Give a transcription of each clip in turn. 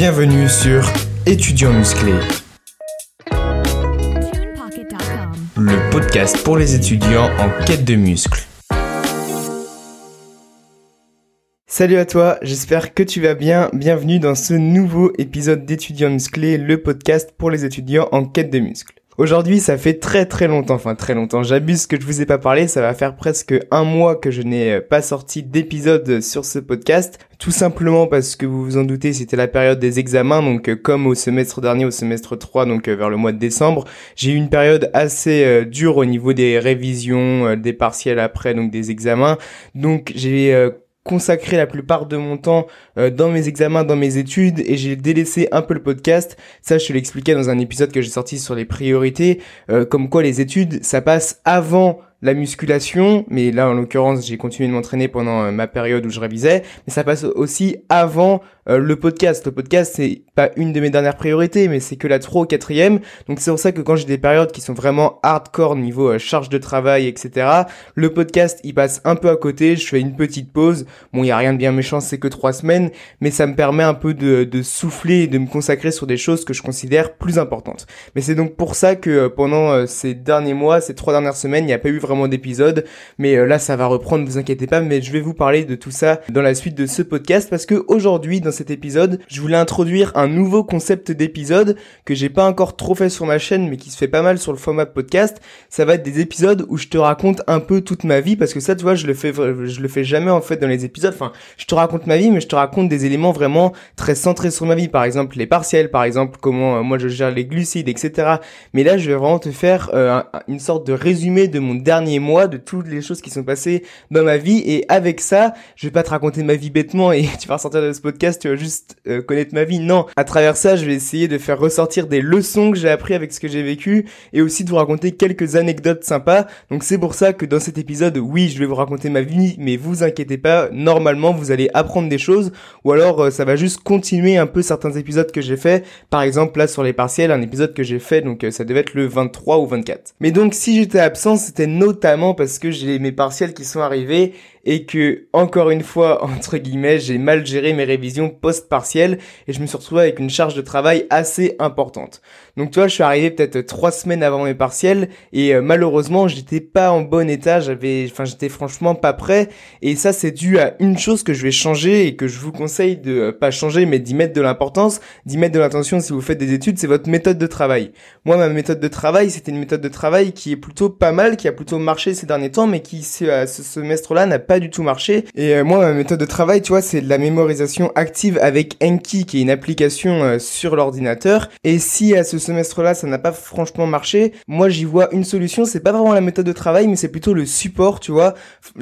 Bienvenue sur Étudiants musclés, le podcast pour les étudiants en quête de muscles. Salut à toi, j'espère que tu vas bien. Bienvenue dans ce nouveau épisode d'Étudiants musclés, le podcast pour les étudiants en quête de muscles. Aujourd'hui, ça fait très très longtemps, enfin très longtemps, j'abuse que je vous ai pas parlé, ça va faire presque un mois que je n'ai euh, pas sorti d'épisode sur ce podcast, tout simplement parce que vous vous en doutez, c'était la période des examens, donc euh, comme au semestre dernier, au semestre 3, donc euh, vers le mois de décembre, j'ai eu une période assez dure au niveau des révisions, des partiels après, donc des examens, donc j'ai consacré la plupart de mon temps euh, dans mes examens, dans mes études et j'ai délaissé un peu le podcast. Ça, je te l'expliquais dans un épisode que j'ai sorti sur les priorités, euh, comme quoi les études, ça passe avant la musculation, mais là en l'occurrence j'ai continué de m'entraîner pendant euh, ma période où je révisais, mais ça passe aussi avant euh, le podcast. Le podcast c'est pas une de mes dernières priorités, mais c'est que la 3 ou 4 donc c'est pour ça que quand j'ai des périodes qui sont vraiment hardcore niveau euh, charge de travail, etc., le podcast il passe un peu à côté, je fais une petite pause, bon il y a rien de bien méchant, c'est que 3 semaines, mais ça me permet un peu de, de souffler et de me consacrer sur des choses que je considère plus importantes. Mais c'est donc pour ça que pendant ces derniers mois, ces 3 dernières semaines, il n'y a pas eu vraiment d'épisodes, mais euh, là ça va reprendre, vous inquiétez pas, mais je vais vous parler de tout ça dans la suite de ce podcast parce que aujourd'hui dans cet épisode, je voulais introduire un nouveau concept d'épisode que j'ai pas encore trop fait sur ma chaîne mais qui se fait pas mal sur le format podcast. Ça va être des épisodes où je te raconte un peu toute ma vie parce que ça tu vois, je le fais je le fais jamais en fait dans les épisodes. Enfin, je te raconte ma vie mais je te raconte des éléments vraiment très centrés sur ma vie, par exemple les partiels, par exemple comment euh, moi je gère les glucides, etc. Mais là, je vais vraiment te faire euh, une sorte de résumé de mon dernier mois, de toutes les choses qui sont passées dans ma vie. Et avec ça, je vais pas te raconter ma vie bêtement et tu vas sortir de ce podcast, tu vas juste euh, connaître ma vie. Non, à travers ça, je vais essayer de faire ressortir des leçons que j'ai appris avec ce que j'ai vécu et aussi de vous raconter quelques anecdotes sympas. Donc c'est pour ça que dans cet épisode, oui, je vais vous raconter ma vie, mais vous inquiétez pas, normalement vous allez apprendre des choses ou alors euh, ça va juste continuer un peu certains épisodes que j'ai fait. Par exemple, là sur les partiels, un épisode que j'ai fait, donc euh, ça devait être le 23 ou 24. Mais donc si j'étais absent, c'était notamment parce que j'ai mes partiels qui sont arrivés et que, encore une fois, entre guillemets, j'ai mal géré mes révisions post-partielles et je me suis retrouvé avec une charge de travail assez importante. Donc tu vois, je suis arrivé peut-être trois semaines avant mes partiels et euh, malheureusement, j'étais pas en bon état, j'avais, enfin, j'étais franchement pas prêt et ça, c'est dû à une chose que je vais changer et que je vous conseille de euh, pas changer, mais d'y mettre de l'importance, d'y mettre de l'attention si vous faites des études, c'est votre méthode de travail. Moi, ma méthode de travail, c'était une méthode de travail qui est plutôt pas mal, qui a plutôt marché ces derniers temps, mais qui, ce semestre-là, n'a pas du tout marché. Et euh, moi, ma méthode de travail, tu vois, c'est de la mémorisation active avec Enki, qui est une application euh, sur l'ordinateur. Et si à ce semestre-là, ça n'a pas franchement marché, moi, j'y vois une solution. C'est pas vraiment la méthode de travail, mais c'est plutôt le support, tu vois.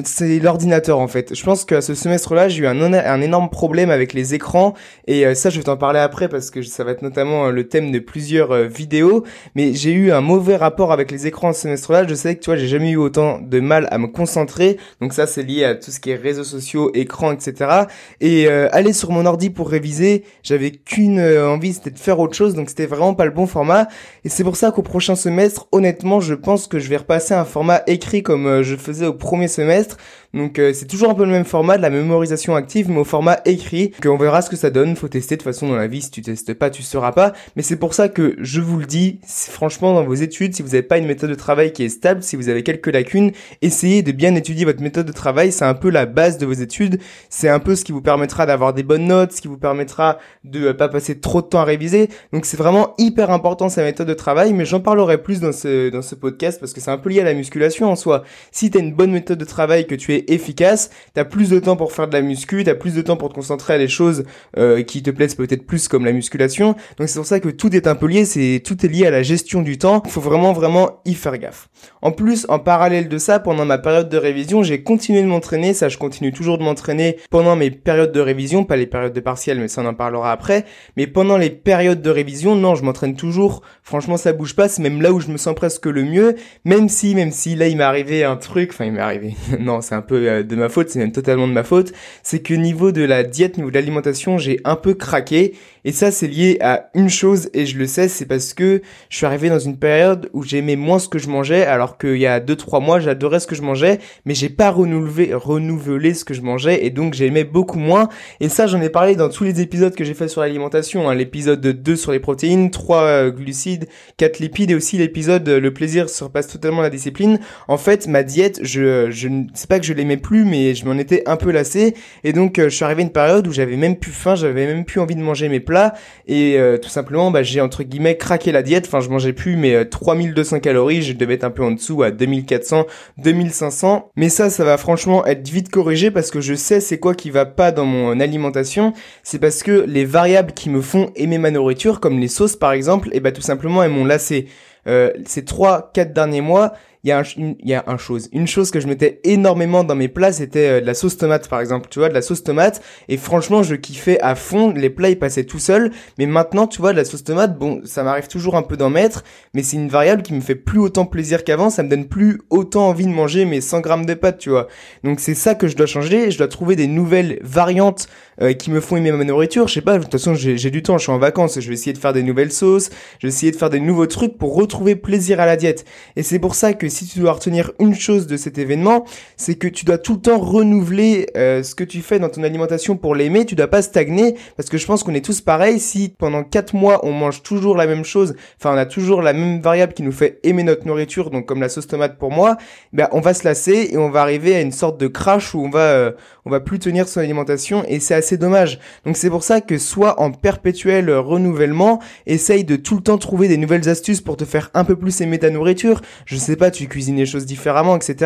C'est l'ordinateur, en fait. Je pense qu'à ce semestre-là, j'ai eu un, énorme problème avec les écrans. Et euh, ça, je vais t'en parler après parce que ça va être notamment le thème de plusieurs vidéos. Mais j'ai eu un mauvais rapport avec les écrans ce semestre-là. Je sais que, tu vois, j'ai jamais eu autant de mal à me concentrer. Donc ça, c'est lié à tout ce qui est réseaux sociaux, écran, etc. Et euh, aller sur mon ordi pour réviser, j'avais qu'une euh, envie, c'était de faire autre chose, donc c'était vraiment pas le bon format. Et c'est pour ça qu'au prochain semestre, honnêtement, je pense que je vais repasser un format écrit comme euh, je faisais au premier semestre. Donc c'est toujours un peu le même format de la mémorisation active, mais au format écrit. Que on verra ce que ça donne. Faut tester de toute façon dans la vie. Si tu testes pas, tu sauras pas. Mais c'est pour ça que je vous le dis. Franchement, dans vos études, si vous n'avez pas une méthode de travail qui est stable, si vous avez quelques lacunes, essayez de bien étudier votre méthode de travail. C'est un peu la base de vos études. C'est un peu ce qui vous permettra d'avoir des bonnes notes, ce qui vous permettra de pas passer trop de temps à réviser. Donc c'est vraiment hyper important sa méthode de travail. Mais j'en parlerai plus dans ce dans ce podcast parce que c'est un peu lié à la musculation en soi. Si tu as une bonne méthode de travail, que tu es efficace, t'as plus de temps pour faire de la muscu, t'as plus de temps pour te concentrer à des choses euh, qui te plaisent peut-être plus comme la musculation. Donc c'est pour ça que tout est un peu lié, c'est tout est lié à la gestion du temps. Il faut vraiment vraiment y faire gaffe. En plus, en parallèle de ça, pendant ma période de révision, j'ai continué de m'entraîner. Ça, je continue toujours de m'entraîner pendant mes périodes de révision, pas les périodes de partiel, mais ça on en parlera après. Mais pendant les périodes de révision, non, je m'entraîne toujours. Franchement, ça bouge pas. C'est même là où je me sens presque le mieux. Même si, même si là, il m'est arrivé un truc. Enfin, il m'est arrivé. non, c'est un peu euh, de ma faute, c'est même totalement de ma faute, c'est que niveau de la diète, niveau de l'alimentation, j'ai un peu craqué. Et ça, c'est lié à une chose, et je le sais, c'est parce que je suis arrivé dans une période où j'aimais moins ce que je mangeais, alors qu'il y a 2-3 mois, j'adorais ce que je mangeais, mais j'ai pas renouvelé, renouveler, ce que je mangeais et donc j'aimais beaucoup moins. Et ça, j'en ai parlé dans tous les épisodes que j'ai fait sur l'alimentation. Hein. L'épisode 2 sur les protéines, 3 euh, glucides, 4 lipides et aussi l'épisode Le plaisir surpasse totalement la discipline. En fait, ma diète, je, je c'est pas que je l'aimais plus, mais je m'en étais un peu lassé. Et donc, je suis arrivé à une période où j'avais même plus faim, j'avais même plus envie de manger mes plats. Et tout simplement, bah, j'ai entre guillemets craqué la diète. Enfin, je mangeais plus mes 3200 calories, je devais être un peu en dessous à 2400, 2500. Mais ça, ça va franchement être vite corrigé parce que je sais c'est quoi qui va pas dans mon alimentation. C'est parce que les variables qui me font aimer ma nourriture, comme les sauces par exemple, et eh bah tout simplement elles m'ont lassé. Euh, ces 3-4 derniers mois, il y a un, il y a un chose, une chose que je mettais énormément dans mes plats, c'était euh, de la sauce tomate par exemple, tu vois, de la sauce tomate. Et franchement, je kiffais à fond. Les plats ils passaient tout seuls. Mais maintenant, tu vois, de la sauce tomate, bon, ça m'arrive toujours un peu d'en mettre, mais c'est une variable qui me fait plus autant plaisir qu'avant. Ça me donne plus autant envie de manger mes 100 grammes de pâtes, tu vois. Donc c'est ça que je dois changer. Je dois trouver des nouvelles variantes euh, qui me font aimer ma nourriture. Je sais pas. De toute façon, j'ai du temps. Je suis en vacances. Je vais essayer de faire des nouvelles sauces. Je vais essayer de faire des nouveaux trucs pour retrouver plaisir à la diète. Et c'est pour ça que si tu dois retenir une chose de cet événement, c'est que tu dois tout le temps renouveler euh, ce que tu fais dans ton alimentation pour l'aimer. Tu dois pas stagner parce que je pense qu'on est tous pareils. Si pendant 4 mois on mange toujours la même chose, enfin on a toujours la même variable qui nous fait aimer notre nourriture, donc comme la sauce tomate pour moi, ben on va se lasser et on va arriver à une sorte de crash où on va euh, on va plus tenir son alimentation et c'est assez dommage. Donc c'est pour ça que soit en perpétuel renouvellement, essaye de tout le temps trouver des nouvelles astuces pour te faire un peu plus aimer ta nourriture. Je sais pas, tu cuisines les choses différemment, etc.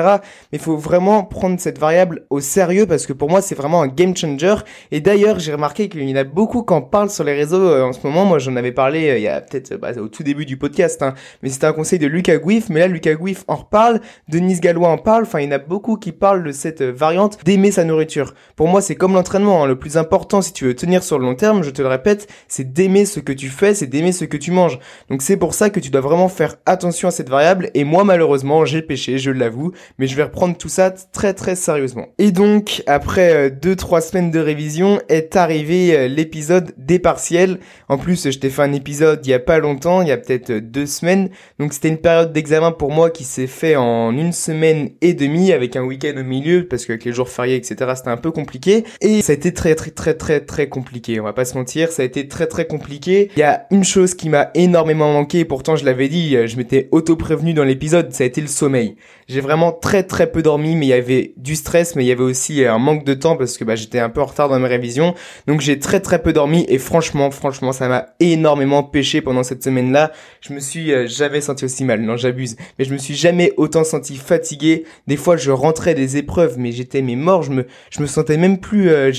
Mais il faut vraiment prendre cette variable au sérieux parce que pour moi c'est vraiment un game changer. Et d'ailleurs j'ai remarqué qu'il y en a beaucoup qui en parlent sur les réseaux euh, en ce moment. Moi j'en avais parlé euh, il y a peut-être bah, au tout début du podcast, hein. mais c'était un conseil de Lucas Guif. Mais là Lucas Guif en reparle, Denise Gallois en parle. Enfin il y en a beaucoup qui parlent de cette euh, variante d'aimer sa nourriture pour moi, c'est comme l'entraînement. Hein. Le plus important, si tu veux tenir sur le long terme, je te le répète, c'est d'aimer ce que tu fais, c'est d'aimer ce que tu manges. Donc c'est pour ça que tu dois vraiment faire attention à cette variable. Et moi, malheureusement, j'ai péché, je l'avoue, mais je vais reprendre tout ça très très sérieusement. Et donc, après 2-3 euh, semaines de révision, est arrivé euh, l'épisode des partiels. En plus, je t'ai fait un épisode il y a pas longtemps, il y a peut-être euh, deux semaines. Donc c'était une période d'examen pour moi qui s'est fait en une semaine et demie avec un week-end au milieu parce qu'avec les jours fériés, etc c'était un peu compliqué. Et ça a été très très très très très compliqué, on va pas se mentir, ça a été très très compliqué. Il y a une chose qui m'a énormément manqué, pourtant je l'avais dit, je m'étais auto-prévenu dans l'épisode, ça a été le sommeil. J'ai vraiment très très peu dormi, mais il y avait du stress, mais il y avait aussi un manque de temps parce que bah, j'étais un peu en retard dans mes révisions. Donc j'ai très très peu dormi et franchement, franchement, ça m'a énormément pêché pendant cette semaine-là. Je me suis euh, jamais senti aussi mal, non j'abuse, mais je me suis jamais autant senti fatigué. Des fois je rentrais des épreuves, mais j'étais mais mort, je me je me sentais même plus, euh,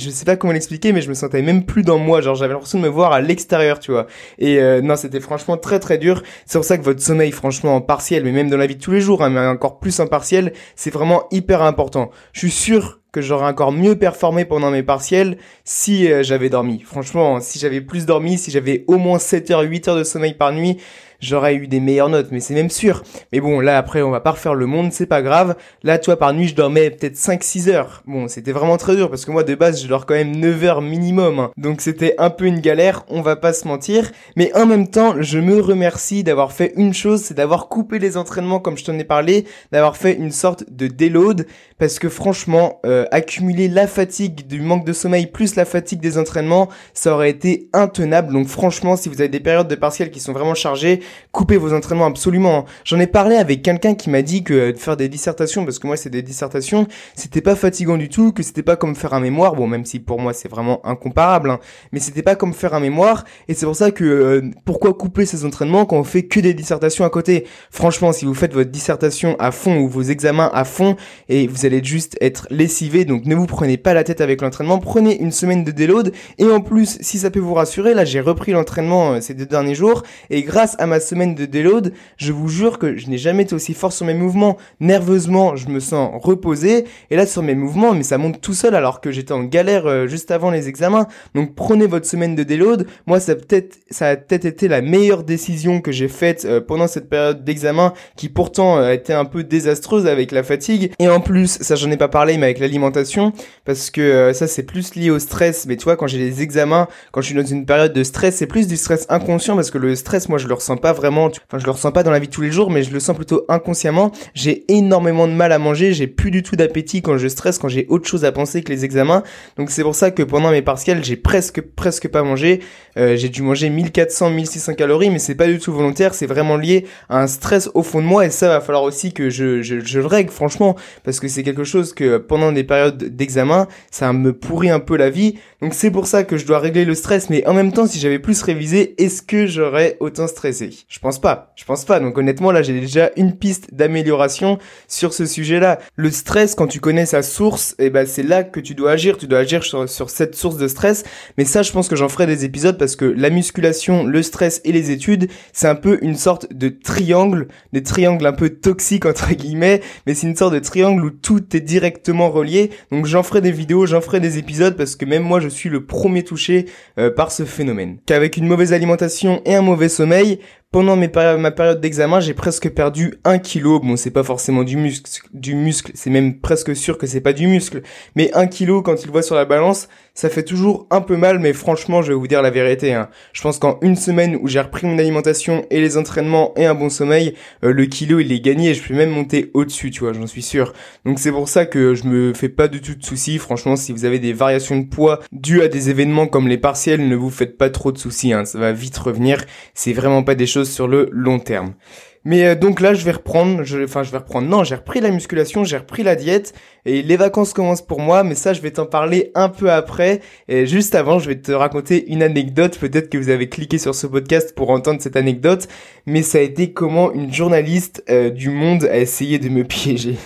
je sais pas comment l'expliquer, mais je me sentais même plus dans moi. Genre j'avais l'impression de me voir à l'extérieur, tu vois. Et euh, non, c'était franchement très très dur. C'est pour ça que votre sommeil, franchement, en partiel, mais même dans la vie de tous les jours, hein, mais encore plus en partiel, c'est vraiment hyper important. Je suis sûr que j'aurais encore mieux performé pendant mes partiels si euh, j'avais dormi. Franchement, si j'avais plus dormi, si j'avais au moins 7 heures, 8 heures de sommeil par nuit, j'aurais eu des meilleures notes, mais c'est même sûr. Mais bon, là après, on va pas refaire le monde, c'est pas grave. Là, tu vois, par nuit, je dormais peut-être 5-6 heures. Bon, c'était vraiment très dur, parce que moi, de base, je dors quand même 9 heures minimum. Hein. Donc c'était un peu une galère, on va pas se mentir. Mais en même temps, je me remercie d'avoir fait une chose, c'est d'avoir coupé les entraînements comme je t'en ai parlé, d'avoir fait une sorte de déload, parce que franchement, euh, accumuler la fatigue du manque de sommeil plus la fatigue des entraînements, ça aurait été intenable. Donc franchement, si vous avez des périodes de partiels qui sont vraiment chargées, coupez vos entraînements absolument. J'en ai parlé avec quelqu'un qui m'a dit que euh, faire des dissertations, parce que moi c'est des dissertations, c'était pas fatigant du tout, que c'était pas comme faire un mémoire, bon même si pour moi c'est vraiment incomparable, hein, mais c'était pas comme faire un mémoire, et c'est pour ça que euh, pourquoi couper ces entraînements quand on fait que des dissertations à côté? Franchement, si vous faites votre dissertation à fond ou vos examens à fond, et vous allez juste être lessivé, donc ne vous prenez pas la tête avec l'entraînement, prenez une semaine de déload, et en plus, si ça peut vous rassurer, là j'ai repris l'entraînement euh, ces deux derniers jours, et grâce à ma semaine de déload, je vous jure que je n'ai jamais été aussi fort sur mes mouvements. Nerveusement, je me sens reposé. Et là, sur mes mouvements, mais ça monte tout seul alors que j'étais en galère euh, juste avant les examens. Donc prenez votre semaine de déload. Moi, ça, peut-être, ça a peut-être été la meilleure décision que j'ai faite euh, pendant cette période d'examen qui pourtant euh, a été un peu désastreuse avec la fatigue. Et en plus, ça j'en ai pas parlé, mais avec l'alimentation, parce que ça c'est plus lié au stress. Mais tu vois, quand j'ai les examens, quand je suis dans une période de stress, c'est plus du stress inconscient parce que le stress, moi je le ressens pas vraiment, enfin je le ressens pas dans la vie de tous les jours, mais je le sens plutôt inconsciemment. J'ai énormément de mal à manger, j'ai plus du tout d'appétit quand je stresse, quand j'ai autre chose à penser que les examens. Donc c'est pour ça que pendant mes partiels, j'ai presque presque pas mangé. Euh, j'ai dû manger 1400, 1600 calories, mais c'est pas du tout volontaire, c'est vraiment lié à un stress au fond de moi et ça va falloir aussi que je, je, je le règle franchement parce que c'est quelque chose que pendant des périodes d'examen, ça me pourrit un peu la vie. Donc c'est pour ça que je dois régler le stress, mais en même temps, si j'avais plus révisé, est-ce que j'aurais autant stressé? Je pense pas. Je pense pas. Donc honnêtement, là, j'ai déjà une piste d'amélioration sur ce sujet-là. Le stress, quand tu connais sa source, eh ben c'est là que tu dois agir. Tu dois agir sur, sur cette source de stress. Mais ça, je pense que j'en ferai des épisodes parce que la musculation, le stress et les études, c'est un peu une sorte de triangle, des triangles un peu toxiques entre guillemets, mais c'est une sorte de triangle où tout est directement relié. Donc j'en ferai des vidéos, j'en ferai des épisodes parce que même moi, je suis le premier touché euh, par ce phénomène. Qu'avec une mauvaise alimentation et un mauvais sommeil, pendant ma période d'examen, j'ai presque perdu un kilo. Bon, c'est pas forcément du muscle, du muscle. C'est même presque sûr que c'est pas du muscle. Mais un kilo, quand tu le vois sur la balance, ça fait toujours un peu mal. Mais franchement, je vais vous dire la vérité. Hein. Je pense qu'en une semaine où j'ai repris mon alimentation et les entraînements et un bon sommeil, euh, le kilo il est gagné. Je peux même monter au-dessus, tu vois. J'en suis sûr. Donc c'est pour ça que je me fais pas du tout de soucis. Franchement, si vous avez des variations de poids dues à des événements comme les partiels, ne vous faites pas trop de soucis. Hein. Ça va vite revenir. C'est vraiment pas des choses sur le long terme. Mais euh, donc là, je vais reprendre, je, enfin je vais reprendre, non, j'ai repris la musculation, j'ai repris la diète, et les vacances commencent pour moi, mais ça, je vais t'en parler un peu après. Et juste avant, je vais te raconter une anecdote, peut-être que vous avez cliqué sur ce podcast pour entendre cette anecdote, mais ça a été comment une journaliste euh, du Monde a essayé de me piéger.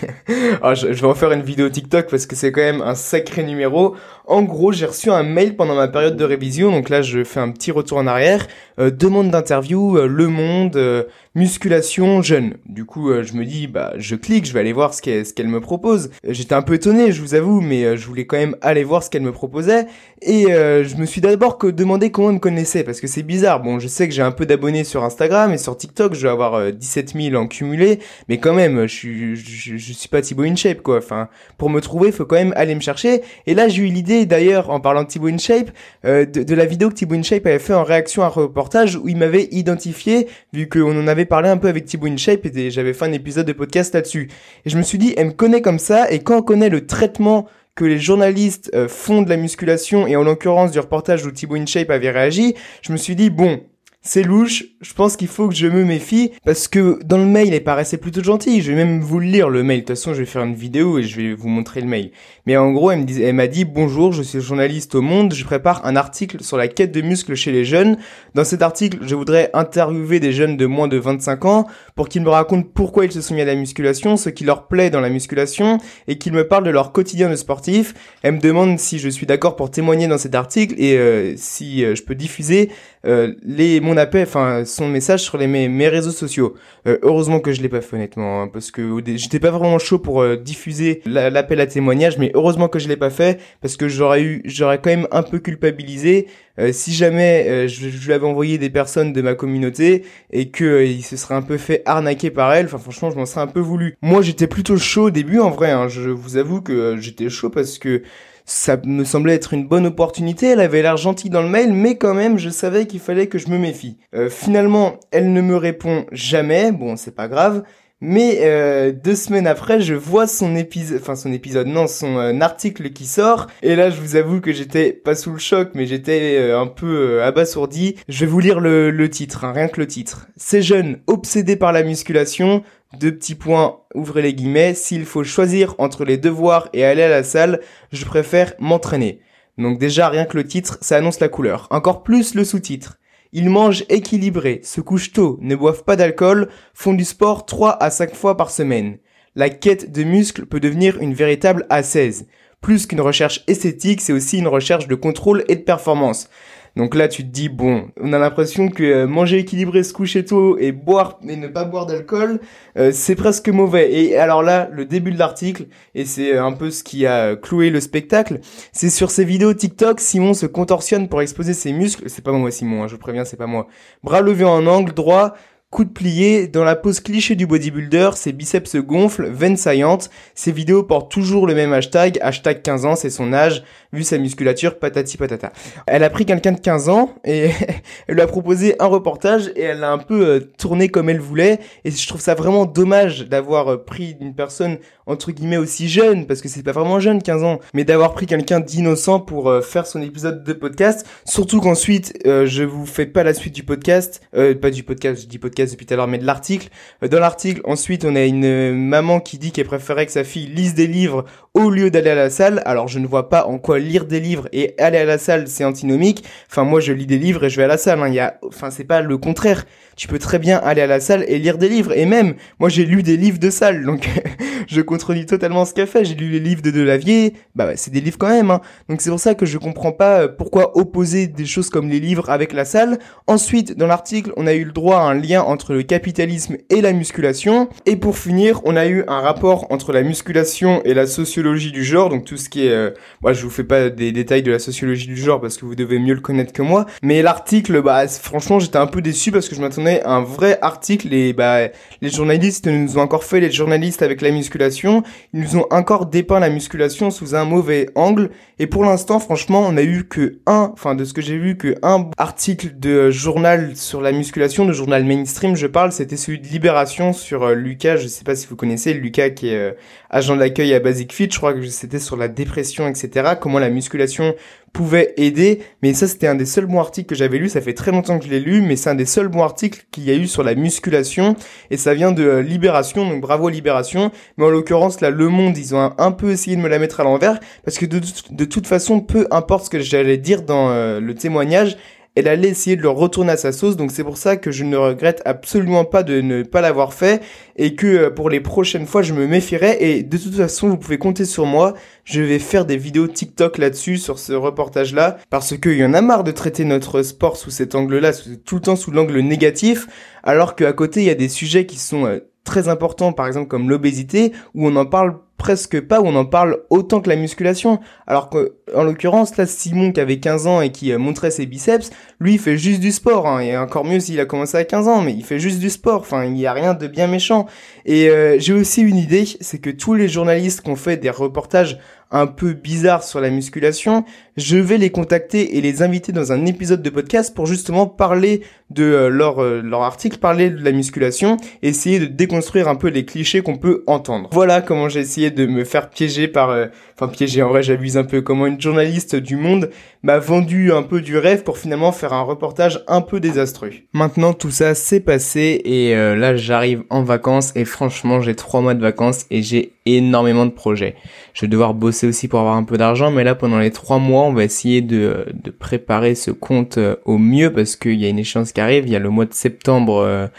Alors, je, je, vais en faire une vidéo TikTok parce que c'est quand même un sacré numéro. En gros, j'ai reçu un mail pendant ma période de révision, donc là, je fais un petit retour en arrière. Euh, demande d'interview, Le Monde musculation jeune. Du coup, euh, je me dis, bah, je clique, je vais aller voir ce qu'elle, me propose. J'étais un peu étonné, je vous avoue, mais euh, je voulais quand même aller voir ce qu'elle me proposait. Et euh, je me suis d'abord que demandé comment elle me connaissait, parce que c'est bizarre. Bon, je sais que j'ai un peu d'abonnés sur Instagram et sur TikTok, je vais avoir 17 000 en cumulé, mais quand même, je suis, je, suis pas Thibaut InShape, quoi. Enfin, pour me trouver, faut quand même aller me chercher. Et là, j'ai eu l'idée, d'ailleurs, en parlant de Thibaut InShape, de, de la vidéo que Thibaut InShape avait fait en réaction à un reportage où il m'avait identifié, vu qu'on en avait parlé un peu Thibaut InShape et j'avais fait un épisode de podcast là-dessus. Et je me suis dit, elle me connaît comme ça et quand on connaît le traitement que les journalistes euh, font de la musculation et en l'occurrence du reportage où Thibaut InShape avait réagi, je me suis dit, bon, c'est louche, je pense qu'il faut que je me méfie, parce que dans le mail, il paraissait plutôt gentil, je vais même vous lire le mail, de toute façon je vais faire une vidéo et je vais vous montrer le mail. Mais en gros, elle elle m'a dit, bonjour, je suis journaliste au Monde, je prépare un article sur la quête de muscles chez les jeunes. Dans cet article, je voudrais interviewer des jeunes de moins de 25 ans pour qu'ils me racontent pourquoi ils se sont mis à la musculation, ce qui leur plaît dans la musculation, et qu'ils me parlent de leur quotidien de sportif. Elle me demande si je suis d'accord pour témoigner dans cet article et euh, si euh, je peux diffuser euh, les mon appel, enfin son message sur les mes, réseaux sociaux. Euh, heureusement que je l'ai pas fait honnêtement, hein, parce que j'étais pas vraiment chaud pour euh, diffuser l'appel à témoignage, mais heureusement que je l'ai pas fait parce que j'aurais eu, j'aurais quand même un peu culpabilisé si jamais je, je, lui avais envoyé des personnes de ma communauté et que il se serait un peu fait arnaquer par elle. Enfin franchement, je m'en serais un peu voulu. Moi, j'étais plutôt chaud au début en vrai. Hein, je vous avoue que j'étais chaud parce que ça me semblait être une bonne opportunité, elle avait l'air gentille dans le mail, mais quand même je savais qu'il fallait que je me méfie. Euh, finalement, elle ne me répond jamais, bon c'est pas grave, mais euh, deux semaines après, je vois son épisode, enfin son épisode, non, son euh, article qui sort. Et là, je vous avoue que j'étais pas sous le choc, mais j'étais euh, un peu abasourdi. Je vais vous lire le, le titre, hein, rien que le titre. Ces jeunes obsédés par la musculation, deux petits points, ouvrez les guillemets, s'il faut choisir entre les devoirs et aller à la salle, je préfère m'entraîner. Donc déjà, rien que le titre, ça annonce la couleur. Encore plus le sous-titre. Ils mangent équilibré, se couchent tôt, ne boivent pas d'alcool, font du sport 3 à 5 fois par semaine. La quête de muscles peut devenir une véritable assaise. Plus qu'une recherche esthétique, c'est aussi une recherche de contrôle et de performance. Donc là, tu te dis bon, on a l'impression que euh, manger équilibré, se coucher tôt et boire et ne pas boire d'alcool, euh, c'est presque mauvais. Et alors là, le début de l'article et c'est un peu ce qui a cloué le spectacle, c'est sur ces vidéos TikTok, Simon se contorsionne pour exposer ses muscles. C'est pas moi Simon, hein, je préviens, c'est pas moi. Bras levés en angle droit, Coup de plié, dans la pose cliché du bodybuilder, ses biceps se gonflent, veines saillantes. Ses vidéos portent toujours le même hashtag, hashtag 15 ans, c'est son âge, vu sa musculature, patati patata. Elle a pris quelqu'un de 15 ans et elle lui a proposé un reportage et elle l'a un peu euh, tourné comme elle voulait. Et je trouve ça vraiment dommage d'avoir euh, pris une personne entre guillemets aussi jeune, parce que c'est pas vraiment jeune 15 ans, mais d'avoir pris quelqu'un d'innocent pour euh, faire son épisode de podcast. Surtout qu'ensuite, je vous fais pas la suite du podcast, pas du podcast, je dis podcast depuis tout à l'heure, mais de l'article. Euh, dans l'article, ensuite, on a une euh, maman qui dit qu'elle préférait que sa fille lise des livres au lieu d'aller à la salle. Alors, je ne vois pas en quoi lire des livres et aller à la salle, c'est antinomique. Enfin, moi, je lis des livres et je vais à la salle. Hein. Il y a, enfin, c'est pas le contraire. Tu peux très bien aller à la salle et lire des livres. Et même, moi, j'ai lu des livres de salle, donc je contredis totalement ce qu'elle fait. J'ai lu les livres de Delavier. Bah, c'est des livres quand même. Hein. Donc, c'est pour ça que je comprends pas euh, pourquoi opposer des choses comme les livres avec la salle. Ensuite, dans l'article, on a eu le droit à un lien entre le capitalisme et la musculation. Et pour finir, on a eu un rapport entre la musculation et la sociologie du genre, donc tout ce qui est... Euh, moi, je vous fais pas des détails de la sociologie du genre parce que vous devez mieux le connaître que moi. Mais l'article, bah franchement, j'étais un peu déçu parce que je m'attendais à un vrai article et bah les journalistes nous ont encore fait les journalistes avec la musculation. Ils nous ont encore dépeint la musculation sous un mauvais angle. Et pour l'instant, franchement, on a eu que un, enfin de ce que j'ai vu, que un article de journal sur la musculation, de journal mainstream, je parle, c'était celui de Libération sur euh, Lucas, je sais pas si vous connaissez, Lucas qui est euh, agent d'accueil à Basic Fit, je crois que c'était sur la dépression, etc., comment la musculation pouvait aider, mais ça c'était un des seuls bons articles que j'avais lu, ça fait très longtemps que je l'ai lu, mais c'est un des seuls bons articles qu'il y a eu sur la musculation, et ça vient de euh, Libération, donc bravo Libération, mais en l'occurrence là, Le Monde, ils ont un, peu essayé de me la mettre à l'envers, parce que de, de, toute façon, peu importe ce que j'allais dire dans le témoignage, elle allait essayer de le retourner à sa sauce, donc c'est pour ça que je ne regrette absolument pas de ne pas l'avoir fait, et que euh, pour les prochaines fois, je me méfierai, et de toute façon, vous pouvez compter sur moi, je vais faire des vidéos TikTok là-dessus, sur ce reportage-là, parce qu'il y en a marre de traiter notre sport sous cet angle-là, tout le temps sous l'angle négatif, alors qu'à côté, il y a des sujets qui sont euh, très importants, par exemple comme l'obésité, où on en parle presque pas où on en parle autant que la musculation. Alors que, en l'occurrence, là, Simon qui avait 15 ans et qui euh, montrait ses biceps, lui, il fait juste du sport. Hein, et encore mieux s'il a commencé à 15 ans, mais il fait juste du sport. Enfin, il n'y a rien de bien méchant. Et euh, j'ai aussi une idée, c'est que tous les journalistes qui ont fait des reportages un peu bizarres sur la musculation, je vais les contacter et les inviter dans un épisode de podcast pour justement parler de euh, leur, leur article, parler de la musculation, essayer de déconstruire un peu les clichés qu'on peut entendre. Voilà comment j'ai essayé de me faire piéger par, euh, enfin piéger en vrai j'abuse un peu, comment une journaliste du Monde m'a vendu un peu du rêve pour finalement faire un reportage un peu désastreux. Maintenant tout ça s'est passé et euh, là j'arrive en vacances et franchement j'ai trois mois de vacances et j'ai énormément de projets. Je vais devoir bosser aussi pour avoir un peu d'argent, mais là pendant les trois mois, on va essayer de, de préparer ce compte euh, au mieux parce qu'il y a une échéance qui arrive. Il y a le mois de septembre,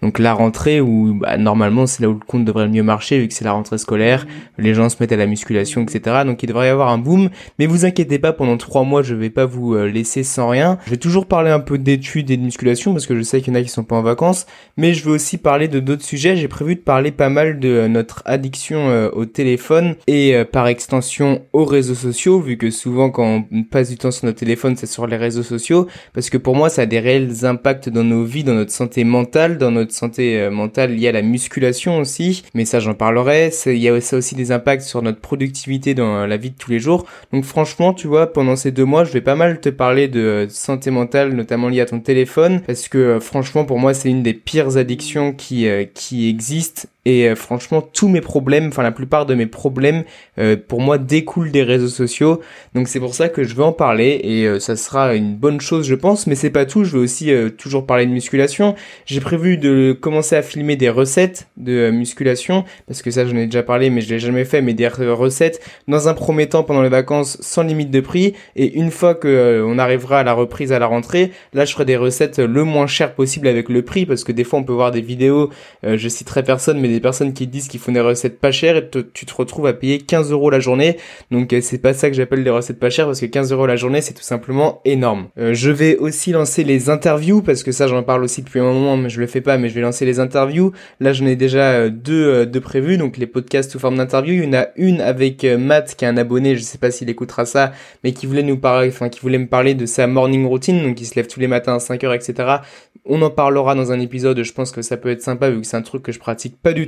donc la rentrée où bah, normalement c'est là où le compte devrait le mieux marcher vu que c'est la rentrée scolaire les gens se mettent à la musculation, etc. Donc il devrait y avoir un boom. Mais vous inquiétez pas, pendant trois mois, je vais pas vous euh, laisser sans rien. Je vais toujours parler un peu d'études et de musculation parce que je sais qu'il y en a qui sont pas en vacances. Mais je vais aussi parler de d'autres sujets. J'ai prévu de parler pas mal de euh, notre addiction euh, au téléphone et par extension aux réseaux sociaux, vu que souvent quand on passe du temps sur notre téléphone, c'est sur les réseaux sociaux. Parce que pour moi, ça a des réels impacts dans nos vies, dans notre santé mentale, dans notre santé mentale liée à la musculation aussi. Mais ça, j'en parlerai. Il y a ça aussi des impacts sur notre productivité dans la vie de tous les jours. Donc franchement, tu vois, pendant ces deux mois, je vais pas mal te parler de santé mentale, notamment liée à ton téléphone, parce que euh, franchement, pour moi, c'est une des pires addictions qui, euh, qui existent et euh, franchement, tous mes problèmes, enfin la plupart de mes problèmes, euh, pour moi, découlent des réseaux sociaux. Donc c'est pour ça que je veux en parler et euh, ça sera une bonne chose, je pense. Mais c'est pas tout. Je veux aussi toujours parler de musculation. J'ai prévu de commencer à filmer des recettes de musculation parce que ça, j'en ai déjà parlé, mais je l'ai jamais fait. Mais des recettes dans un premier temps pendant les vacances, sans limite de prix. Et une fois que on arrivera à la reprise à la rentrée, là, je ferai des recettes le moins cher possible avec le prix parce que des fois, on peut voir des vidéos. je citerai personne, mais des personnes qui disent qu'ils font des recettes pas chères et tu te retrouves à payer 15 euros la journée. Donc euh, c'est pas ça que j'appelle des recettes pas chères parce que 15 euros la journée c'est tout simplement énorme. Euh, je vais aussi lancer les interviews parce que ça j'en parle aussi depuis un moment mais je le fais pas mais je vais lancer les interviews. Là j'en ai déjà euh, deux, deux prévus donc les podcasts sous forme d'interview. Il y en a une avec Matt qui est un abonné, je sais pas s'il écoutera ça mais qui voulait nous parler, enfin qui voulait me parler de sa morning routine donc il se lève tous les matins à 5h etc. On en parlera dans un épisode, je pense que ça peut être sympa vu que c'est un truc que je pratique pas du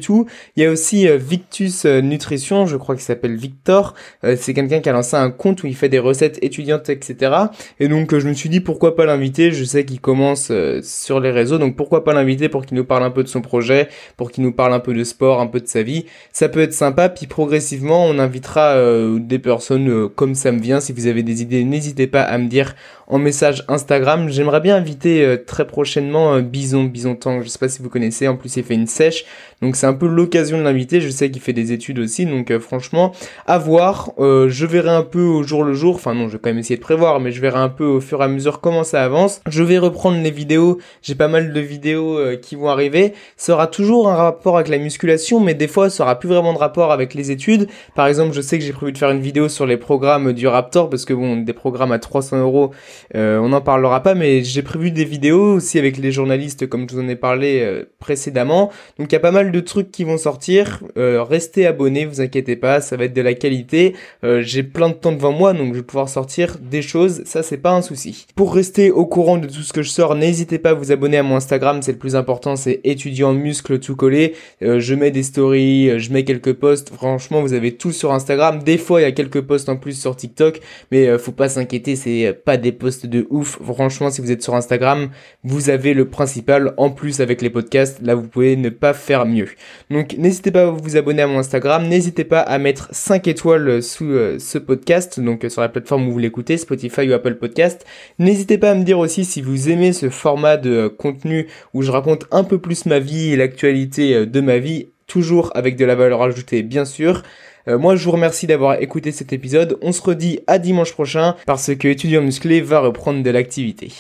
Il y a aussi Victus Nutrition, je crois qu'il s'appelle Victor. c'est quelqu'un qui a lancé un compte où il fait des recettes étudiantes, etc. Et donc euh, je me suis dit pourquoi pas l'inviter? Je sais qu'il commence euh, sur les réseaux, donc pourquoi pas l'inviter pour qu'il nous parle un peu de son projet, pour qu'il nous parle un peu de sport, un peu de sa vie. Ça peut être sympa. Puis progressivement, on invitera euh, des personnes comme ça me vient. Si vous avez des idées, n'hésitez pas à me dire en message Instagram. J'aimerais bien inviter très prochainement Bison, Bison Tang. Je sais pas si vous connaissez. En plus, il fait une sèche, donc c'est un peu l'occasion de l'inviter. Je sais qu'il fait des études aussi, donc franchement, à voir. je verrai un peu au jour le jour. Enfin non, je vais quand même essayer de prévoir, mais je verrai un peu au fur et à mesure comment ça avance. Je vais reprendre les vidéos. J'ai pas mal de vidéos euh, qui vont arriver. Ça aura toujours un rapport avec la musculation, mais des fois, ça aura plus vraiment de rapport avec les études. Par exemple, je sais que j'ai prévu de faire une vidéo sur les programmes du Raptor, parce que bon, des programmes à 300 euros, euh, on n'en parlera pas, mais j'ai prévu des vidéos aussi avec les journalistes, comme je vous en ai parlé euh, précédemment. Donc il y a pas mal de trucs qui vont sortir. restez abonnés, vous inquiétez pas, ça va être de la qualité. j'ai plein de temps devant moi, donc je vais pouvoir sortir des choses, ça c'est pas un souci. Pour rester au courant de tout ce que je sors, n'hésitez pas à vous abonner à mon Instagram, c'est le plus important, c'est étudiant muscle tout collé. Euh, je mets des stories, euh, je mets quelques posts, franchement vous avez tout sur Instagram. Des fois il y a quelques posts en plus sur TikTok, mais euh, faut pas s'inquiéter, c'est pas des posts de ouf. Franchement si vous êtes sur Instagram, vous avez le principal en plus avec les podcasts, là vous pouvez ne pas faire mieux. Donc n'hésitez pas à vous abonner à mon Instagram, n'hésitez pas à mettre 5 étoiles sous ce podcast, donc sur la plateforme où vous l'écoutez, Spotify ou Apple Podcast. N'hésitez pas à me dire aussi si vous aimez ce format de euh, contenu où je raconte un peu plus ma vie et l'actualité euh, de ma vie, toujours avec de la valeur ajoutée bien sûr. Euh, moi, je vous remercie d'avoir écouté cet épisode. On se redit à dimanche prochain parce que Étudiant Musclé va reprendre de l'activité.